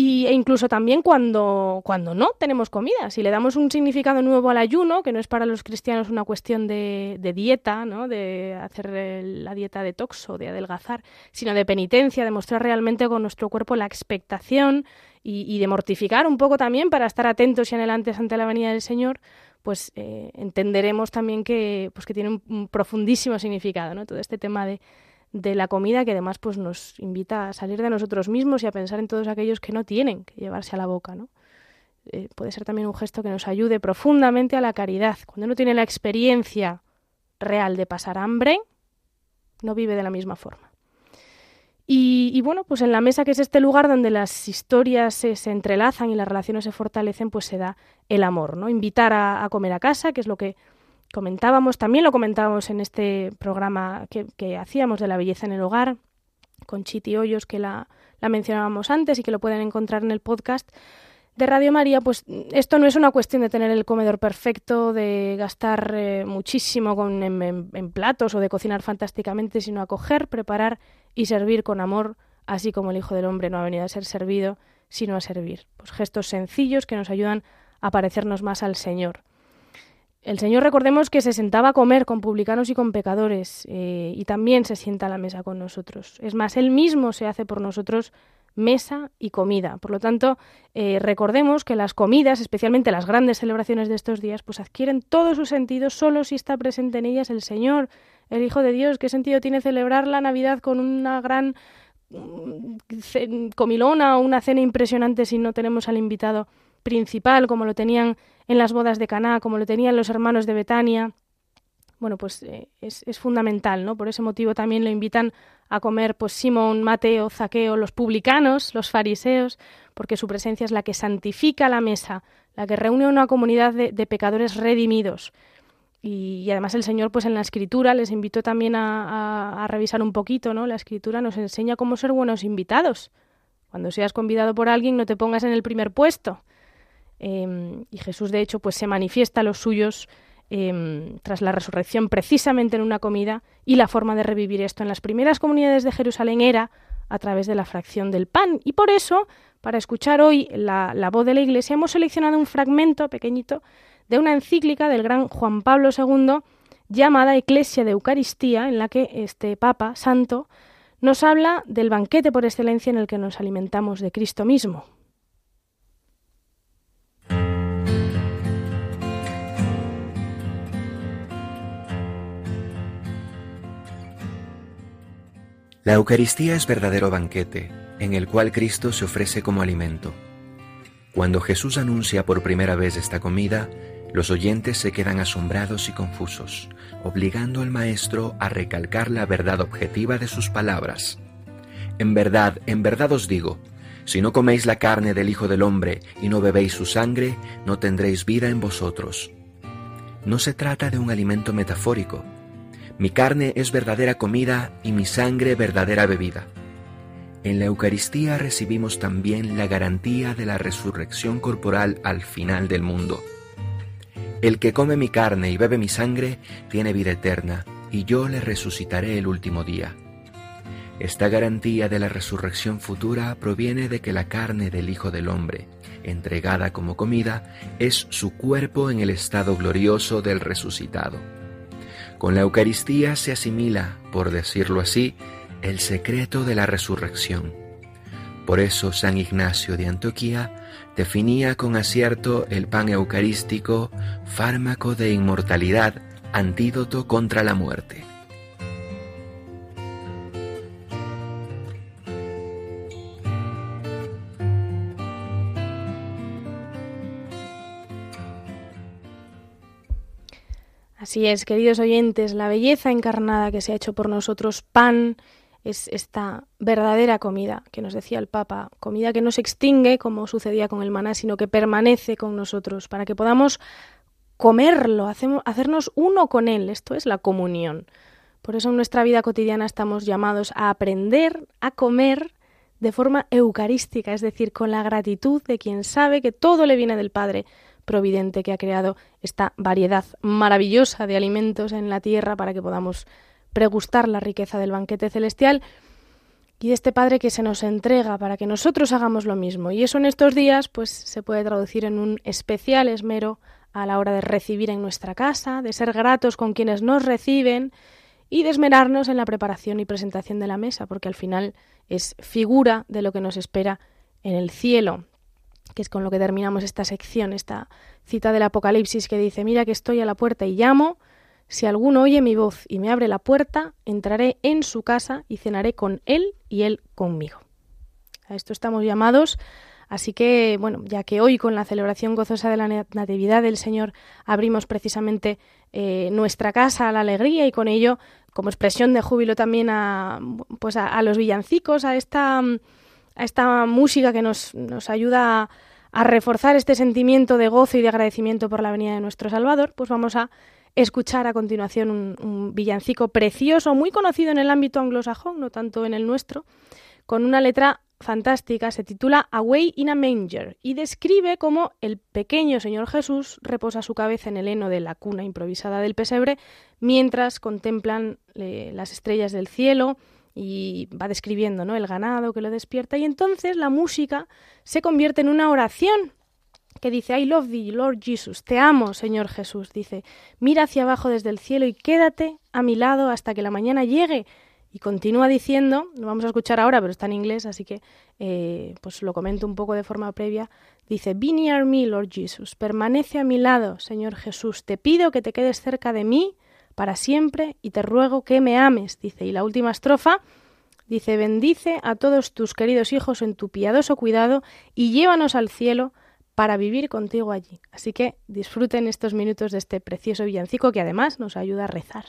Y, e incluso también cuando, cuando no tenemos comida, si le damos un significado nuevo al ayuno, que no es para los cristianos una cuestión de, dieta, ¿no? de hacer la dieta detox o de adelgazar, sino de penitencia, de mostrar realmente con nuestro cuerpo la expectación y, de mortificar un poco también para estar atentos y anhelantes ante la venida del Señor, pues eh, entenderemos también que, pues que tiene un, un profundísimo significado, ¿no? todo este tema de, de la comida que además pues nos invita a salir de nosotros mismos y a pensar en todos aquellos que no tienen que llevarse a la boca, ¿no? Eh, puede ser también un gesto que nos ayude profundamente a la caridad. Cuando uno tiene la experiencia real de pasar hambre, no vive de la misma forma. Y, bueno, pues en la mesa, que es este lugar donde las historias se, entrelazan y las relaciones se fortalecen, pues se da el amor, ¿no? Invitar a comer a casa, que es lo que comentábamos, también lo comentábamos en este programa que, hacíamos de la belleza en el hogar, con Chiti Hoyos, que la, mencionábamos antes y que lo pueden encontrar en el podcast de Radio María, pues esto no es una cuestión de tener el comedor perfecto, de gastar eh, muchísimo con, en, platos o de cocinar fantásticamente, sino acoger, preparar y servir con amor, así como el Hijo del Hombre no ha venido a ser servido, sino a servir. Pues gestos sencillos que nos ayudan a parecernos más al Señor. El Señor recordemos que se sentaba a comer con publicanos y con pecadores eh, y también se sienta a la mesa con nosotros. Es más, Él mismo se hace por nosotros mesa y comida. Por lo tanto, eh, recordemos que las comidas, especialmente las grandes celebraciones de estos días, pues adquieren todo su sentido solo si está presente en ellas el Señor, el Hijo de Dios. ¿Qué sentido tiene celebrar la Navidad con una gran mm, comilona o una cena impresionante si no tenemos al invitado principal como lo tenían en las bodas de Caná, como lo tenían los hermanos de Betania. Bueno, pues eh, es, fundamental, ¿no? Por ese motivo también lo invitan a comer pues Simón, Mateo, Zaqueo, los publicanos, los fariseos, porque su presencia es la que santifica la mesa, la que reúne una comunidad de, pecadores redimidos. Y, además el Señor, pues en la Escritura, les invitó también a, a, revisar un poquito, ¿no? La Escritura nos enseña cómo ser buenos invitados. Cuando seas convidado por alguien, no te pongas en el primer puesto, Em, y Jesús, de hecho, pues se manifiesta a los suyos em, tras la resurrección precisamente en una comida y la forma de revivir esto en las primeras comunidades de Jerusalén era a través de la fracción del pan. Y por eso, para escuchar hoy la, la voz de la Iglesia, hemos seleccionado un fragmento pequeñito de una encíclica del gran Juan Pablo II llamada Eclesia de Eucaristía, en la que este Papa Santo nos habla del banquete por excelencia en el que nos alimentamos de Cristo mismo. La Eucaristía es verdadero banquete, en el cual Cristo se ofrece como alimento. Cuando Jesús anuncia por primera vez esta comida, los oyentes se quedan asombrados y confusos, obligando al Maestro a recalcar la verdad objetiva de sus palabras. En verdad, en verdad os digo, si no coméis la carne del Hijo del Hombre y no bebéis su sangre, no tendréis vida en vosotros. No se trata de un alimento metafórico, mi carne es verdadera comida y mi sangre verdadera bebida. En la Eucaristía recibimos también la garantía de la resurrección corporal al final del mundo. El que come mi carne y bebe mi sangre tiene vida eterna, y yo le resucitaré el último día. Esta garantía de la resurrección futura proviene de que la carne del Hijo del Hombre, entregada como comida, es su cuerpo en el estado glorioso del resucitado. Con la Eucaristía se asimila, por decirlo así, el secreto de la resurrección. Por eso San Ignacio de Antioquía definía con acierto el pan eucarístico fármaco de inmortalidad, antídoto contra la muerte. Así es, queridos oyentes, la belleza encarnada que se ha hecho por nosotros pan es esta verdadera comida que nos decía el Papa, comida que no se extingue como sucedía con el maná, sino que permanece con nosotros para que podamos comerlo, hacernos uno con él. Esto es la comunión. Por eso en nuestra vida cotidiana estamos llamados a aprender a comer de forma eucarística, es decir, con la gratitud de quien sabe que todo le viene del Padre providente que ha creado esta variedad maravillosa de alimentos en la tierra para que podamos pregustar la riqueza del banquete celestial y de este Padre que se nos entrega para que nosotros hagamos lo mismo. Y eso en estos días pues se puede traducir en un especial esmero a la hora de recibir en nuestra casa, de ser gratos con quienes nos reciben y de esmerarnos en la preparación y presentación de la mesa, porque al final es figura de lo que nos espera en el cielo que es con lo que terminamos esta sección, esta cita del Apocalipsis que dice, mira que estoy a la puerta y llamo, si alguno oye mi voz y me abre la puerta, entraré en su casa y cenaré con él y él conmigo. A esto estamos llamados, así que, bueno, ya que hoy con la celebración gozosa de la Natividad del Señor abrimos precisamente eh, nuestra casa a la alegría y con ello, como expresión de júbilo también a, pues a los villancicos, a esta a esta música que nos, nos ayuda a, reforzar este sentimiento de gozo y de agradecimiento por la venida de nuestro Salvador, pues vamos a escuchar a continuación un, villancico precioso, muy conocido en el ámbito anglosajón, no tanto en el nuestro, con una letra fantástica, se titula Away in a Manger y describe cómo el pequeño Señor Jesús reposa su cabeza en el heno de la cuna improvisada del pesebre mientras contemplan eh, las estrellas del cielo, y va describiendo ¿no? el ganado que lo despierta y entonces la música se convierte en una oración que dice I love thee, Lord Jesus, te amo, Señor Jesús, dice, mira hacia abajo desde el cielo y quédate a mi lado hasta que la mañana llegue. Y continúa diciendo, lo vamos a escuchar ahora, pero está en inglés, así que eh, pues lo comento un poco de forma previa. Dice, Be near me, Lord Jesus, permanece a mi lado, Señor Jesús, te pido que te quedes cerca de mí para siempre y te ruego que me ames, dice. Y la última estrofa dice, bendice a todos tus queridos hijos en tu piadoso cuidado y llévanos al cielo para vivir contigo allí. Así que disfruten estos minutos de este precioso villancico que además nos ayuda a rezar.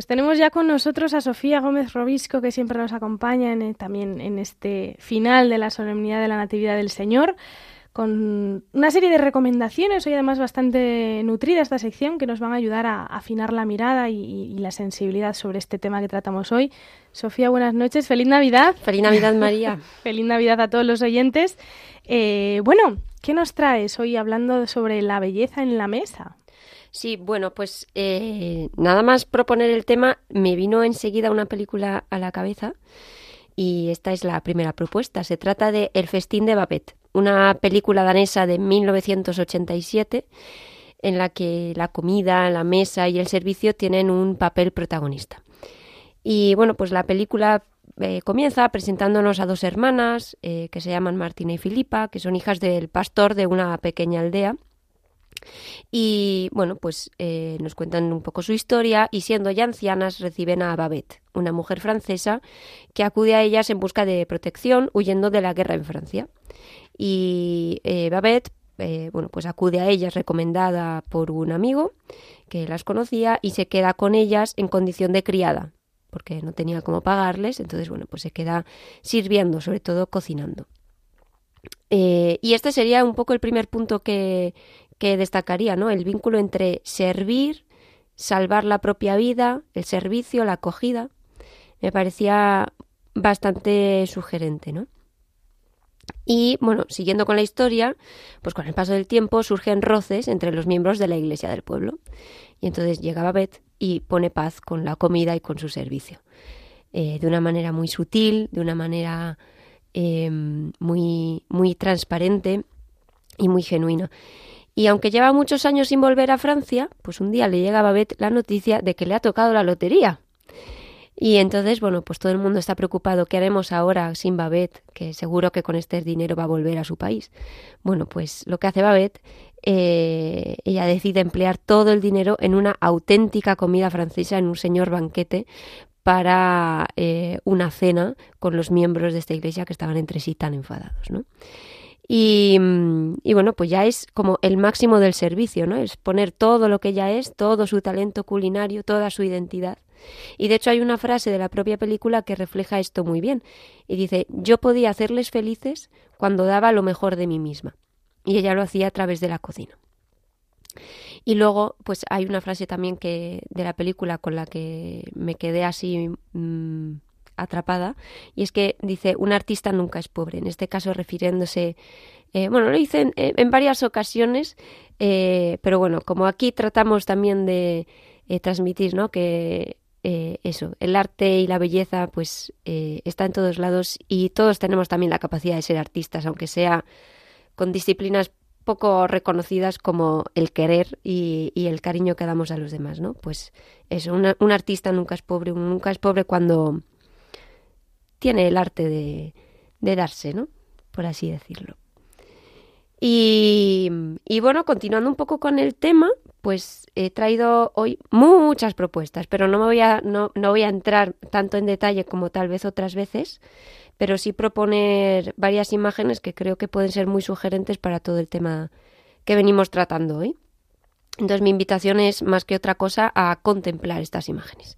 Pues tenemos ya con nosotros a Sofía Gómez Robisco, que siempre nos acompaña en, también en este final de la solemnidad de la Natividad del Señor, con una serie de recomendaciones, hoy además bastante nutrida esta sección, que nos van a ayudar a afinar la mirada y, la sensibilidad sobre este tema que tratamos hoy. Sofía, buenas noches, feliz Navidad. Feliz Navidad, María. feliz Navidad a todos los oyentes. Eh, bueno, ¿qué nos traes hoy hablando sobre la belleza en la mesa? Sí, bueno, pues eh, nada más proponer el tema, me vino enseguida una película a la cabeza y esta es la primera propuesta. Se trata de El festín de Babette, una película danesa de 1987 en la que la comida, la mesa y el servicio tienen un papel protagonista. Y bueno, pues la película eh, comienza presentándonos a dos hermanas eh, que se llaman Martina y Filipa, que son hijas del pastor de una pequeña aldea y bueno, pues eh, nos cuentan un poco su historia y siendo ya ancianas reciben a Babette, una mujer francesa que acude a ellas en busca de protección huyendo de la guerra en Francia. Y eh, Babette, eh, bueno, pues acude a ellas recomendada por un amigo que las conocía y se queda con ellas en condición de criada, porque no tenía cómo pagarles, entonces bueno, pues se queda sirviendo, sobre todo cocinando. y este sería un poco el primer punto que, que destacaría, ¿no? El vínculo entre servir, salvar la propia vida, el servicio, la acogida. Me parecía bastante sugerente, ¿no? Y bueno, siguiendo con la historia, pues con el paso del tiempo surgen roces entre los miembros de la iglesia del pueblo. Y entonces llega Beth y pone paz con la comida y con su servicio. Eh, de una manera muy sutil, de una manera eh, muy, muy transparente y muy genuina. Y aunque lleva muchos años sin volver a Francia, pues un día le llega a Babette la noticia de que le ha tocado la lotería. Y entonces, bueno, pues todo el mundo está preocupado. ¿Qué haremos ahora sin Babette? Que seguro que con este dinero va a volver a su país. Bueno, pues lo que hace Babette, eh, ella decide emplear todo el dinero en una auténtica comida francesa, en un señor banquete, para eh, una cena con los miembros de esta iglesia que estaban entre sí tan enfadados, ¿no? Mm, y, bueno, pues ya es como el máximo del servicio, ¿no? Es poner todo lo que ella es, todo su talento culinario, toda su identidad. Y de hecho hay una frase de la propia película que refleja esto muy bien. Y dice, yo podía hacerles felices cuando daba lo mejor de mí misma. Y ella lo hacía a través de la cocina. Y luego, pues hay una frase también que de la película con la que me quedé así mm, atrapada, y es que dice, un artista nunca es pobre, en este caso refiriéndose, eh, bueno, lo dicen en, varias ocasiones, eh, pero bueno, como aquí tratamos también de eh, transmitir, ¿no? Que eso, el arte y la belleza, pues está en todos lados y todos tenemos también la capacidad de ser artistas, aunque sea con disciplinas poco reconocidas como el querer y, el cariño que damos a los demás, ¿no? Pues eso, un artista nunca es pobre, nunca es pobre cuando tiene el arte de, darse, ¿no? Por así decirlo. Y, bueno, continuando un poco con el tema, pues he traído hoy muchas propuestas, pero no me voy a, no, no voy a entrar tanto en detalle como tal vez otras veces, pero sí proponer varias imágenes que creo que pueden ser muy sugerentes para todo el tema que venimos tratando hoy. Entonces mi invitación es más que otra cosa a contemplar estas imágenes.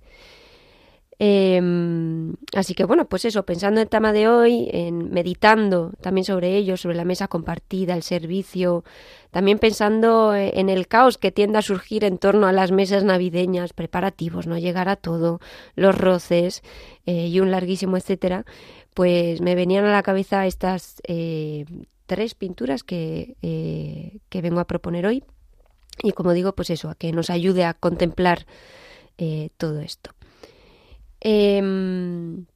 Em, así que bueno, pues eso, pensando en el tema de hoy, en meditando también sobre ello, sobre la mesa compartida, el servicio, también pensando eh, en el caos que tiende a surgir en torno a las mesas navideñas, preparativos, no llegar a todo, los roces eh, y un larguísimo etcétera, pues me venían a la cabeza estas eh, tres pinturas que, que vengo a proponer hoy y como digo, pues eso, a que nos ayude a contemplar todo esto. Em,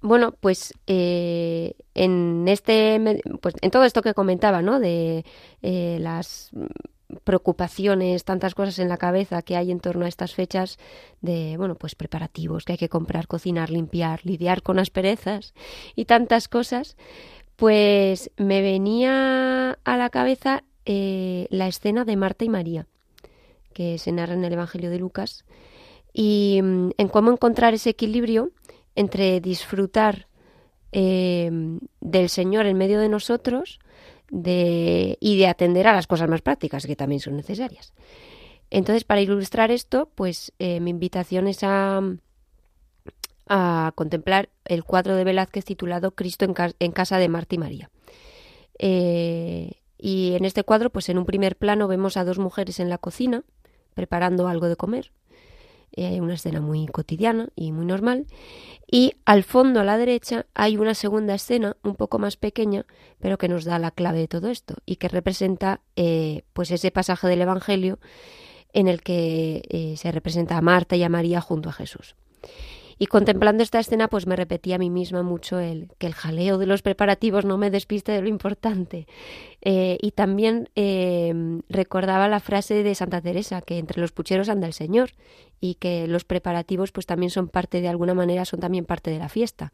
bueno, pues eh, en este, pues en todo esto que comentaba, ¿no? De eh, las preocupaciones, tantas cosas en la cabeza que hay en torno a estas fechas de, bueno, pues preparativos que hay que comprar, cocinar, limpiar, lidiar con asperezas y tantas cosas, pues me venía a la cabeza eh, la escena de Marta y María, que se narra en el Evangelio de Lucas, y mm, en cómo encontrar ese equilibrio entre disfrutar eh, del Señor en medio de nosotros y de atender a las cosas más prácticas que también son necesarias. Entonces, para ilustrar esto, pues eh, mi invitación es a, a contemplar el cuadro de Velázquez titulado Cristo en, casa de Marta y María. Eh, y en este cuadro, pues en un primer plano vemos a dos mujeres en la cocina preparando algo de comer. Eh, una escena muy cotidiana y muy normal. Y al fondo, a la derecha, hay una segunda escena un poco más pequeña, pero que nos da la clave de todo esto y que representa eh, pues ese pasaje del Evangelio en el que se representa a Marta y a María junto a Jesús. Y contemplando esta escena, pues me repetía a mí misma mucho el que el jaleo de los preparativos no me despiste de lo importante. Eh, y también eh, recordaba la frase de Santa Teresa, que entre los pucheros anda el Señor, y que los preparativos pues también son parte, de alguna manera, son también parte de la fiesta.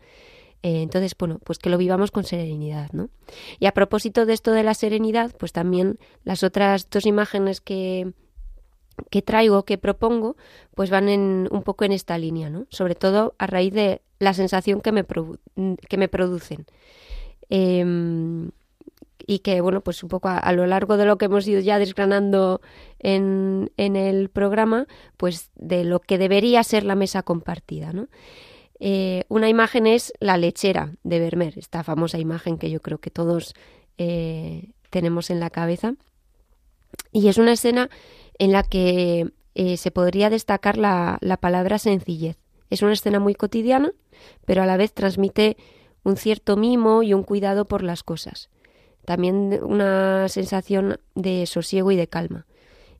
Eh, entonces, bueno, pues que lo vivamos con serenidad, ¿no? Y a propósito de esto de la serenidad, pues también las otras dos imágenes que, que traigo, que propongo, pues van en, un poco en esta línea, ¿no? Sobre todo a raíz de la sensación que me, que me producen. Em, y que, bueno, pues un poco a, lo largo de lo que hemos ido ya desgranando en, en, el programa, pues de lo que debería ser la mesa compartida, ¿no? Eh, una imagen es la lechera de Vermeer, esta famosa imagen que yo creo que todos eh, tenemos en la cabeza. Y es una escena en la que eh, se podría destacar la, palabra sencillez. Es una escena muy cotidiana, pero a la vez transmite un cierto mimo y un cuidado por las cosas. También una sensación de sosiego y de calma.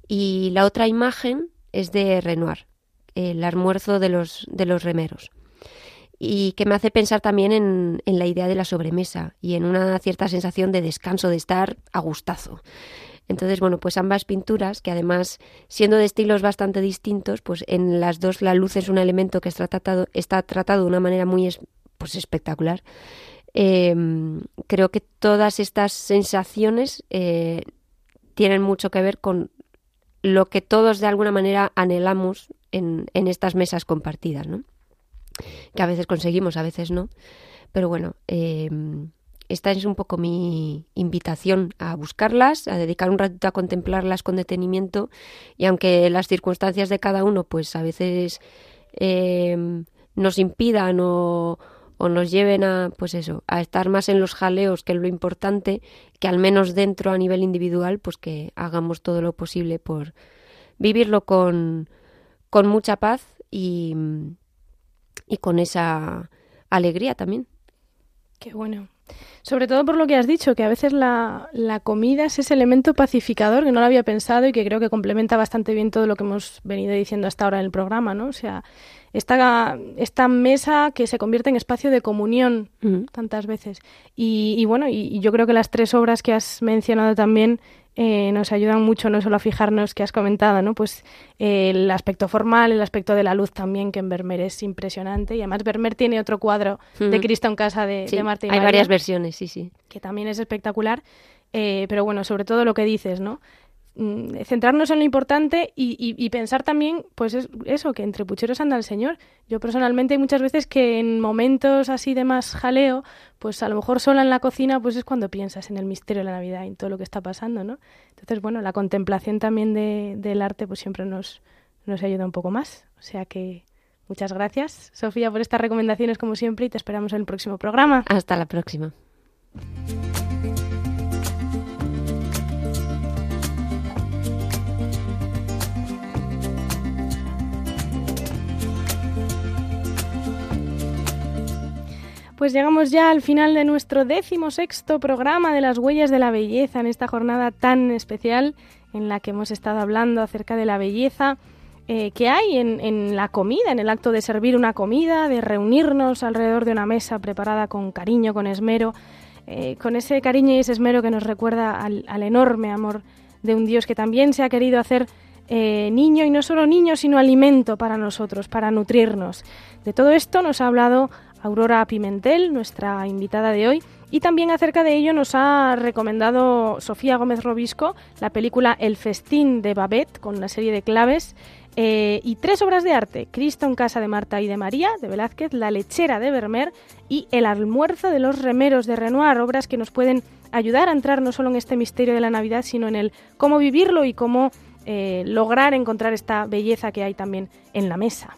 Y la otra imagen es de Renoir, el almuerzo de los, de los remeros. Y que me hace pensar también en, en la idea de la sobremesa y en una cierta sensación de descanso, de estar a gustazo. Entonces, bueno, pues ambas pinturas, que además, siendo de estilos bastante distintos, pues en las dos la luz es un elemento que está tratado, está tratado de una manera muy pues, espectacular. Em, creo que todas estas sensaciones eh, tienen mucho que ver con lo que todos de alguna manera anhelamos en, en estas mesas compartidas, ¿no? Que a veces conseguimos, a veces no. Pero bueno, eh, esta es un poco mi invitación a buscarlas, a dedicar un ratito a contemplarlas con detenimiento y aunque las circunstancias de cada uno pues a veces eh, nos impidan o, nos lleven a pues eso, a estar más en los jaleos que en lo importante, que al menos dentro a nivel individual pues que hagamos todo lo posible por vivirlo con, con mucha paz y, y con esa alegría también. Qué bueno. Sobre todo por lo que has dicho, que a veces la, la, comida es ese elemento pacificador que no lo había pensado y que creo que complementa bastante bien todo lo que hemos venido diciendo hasta ahora en el programa, ¿no? O sea, esta, esta mesa que se convierte en espacio de comunión tantas veces. Y, y bueno, y, yo creo que las tres obras que has mencionado también eh, nos ayudan mucho no solo a fijarnos que has comentado, ¿no? Pues eh, el aspecto formal, el aspecto de la luz también, que en Vermeer es impresionante. Y además Vermeer tiene otro cuadro de Cristo en casa de, sí, Martín. Hay varias versiones, sí, sí. Que también es espectacular. Eh, pero bueno, sobre todo lo que dices, ¿no? Mm, centrarnos en lo importante y, pensar también, pues eso, que entre pucheros anda el Señor. Yo personalmente hay muchas veces que en momentos así de más jaleo, pues a lo mejor sola en la cocina, pues es cuando piensas en el misterio de la Navidad y en todo lo que está pasando, ¿no? Entonces, bueno, la contemplación también de, del arte pues siempre nos, nos ayuda un poco más. O sea que muchas gracias, Sofía, por estas recomendaciones como siempre y te esperamos en el próximo programa. Hasta la próxima. Pues llegamos ya al final de nuestro décimo sexto programa de las huellas de la belleza en esta jornada tan especial en la que hemos estado hablando acerca de la belleza eh, que hay en, la comida, en el acto de servir una comida, de reunirnos alrededor de una mesa preparada con cariño, con esmero, eh, con ese cariño y ese esmero que nos recuerda al, enorme amor de un Dios que también se ha querido hacer eh, niño y no solo niño, sino alimento para nosotros, para nutrirnos. De todo esto nos ha hablado Aurora Pimentel, nuestra invitada de hoy, y también acerca de ello nos ha recomendado Sofía Gómez Robisco la película El festín de Babette, con una serie de claves, eh, y tres obras de arte, Cristo en casa de Marta y de María, de Velázquez, La lechera de Vermeer y El almuerzo de los remeros de Renoir, obras que nos pueden ayudar a entrar no solo en este misterio de la Navidad, sino en el cómo vivirlo y cómo eh, lograr encontrar esta belleza que hay también en la mesa.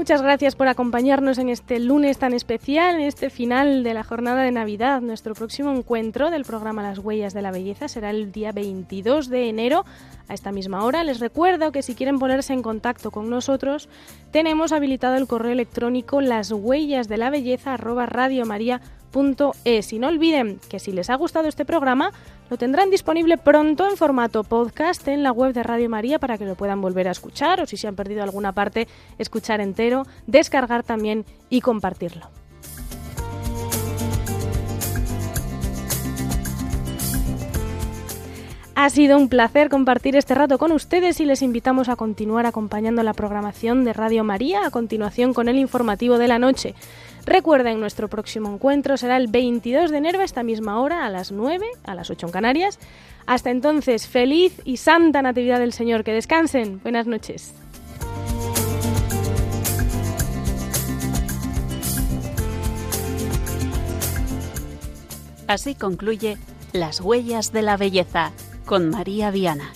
Muchas gracias por acompañarnos en este lunes tan especial, en este final de la jornada de Navidad. Nuestro próximo encuentro del programa Las Huellas de la Belleza será el día 22 de enero a esta misma hora. Les recuerdo que si quieren ponerse en contacto con nosotros, tenemos habilitado el correo electrónico las huellas de la belleza y no olviden que si les ha gustado este programa, lo tendrán disponible pronto en formato podcast en la web de Radio María para que lo puedan volver a escuchar o si se han perdido alguna parte, escuchar entero, descargar también y compartirlo. Ha sido un placer compartir este rato con ustedes y les invitamos a continuar acompañando la programación de Radio María a continuación con el informativo de la noche. Recuerden, nuestro próximo encuentro será el 22 de enero a esta misma hora, a las 9, a las 8 en Canarias. Hasta entonces, feliz y santa Natividad del Señor. Que descansen. Buenas noches. Así concluye Las Huellas de la Belleza con María Viana.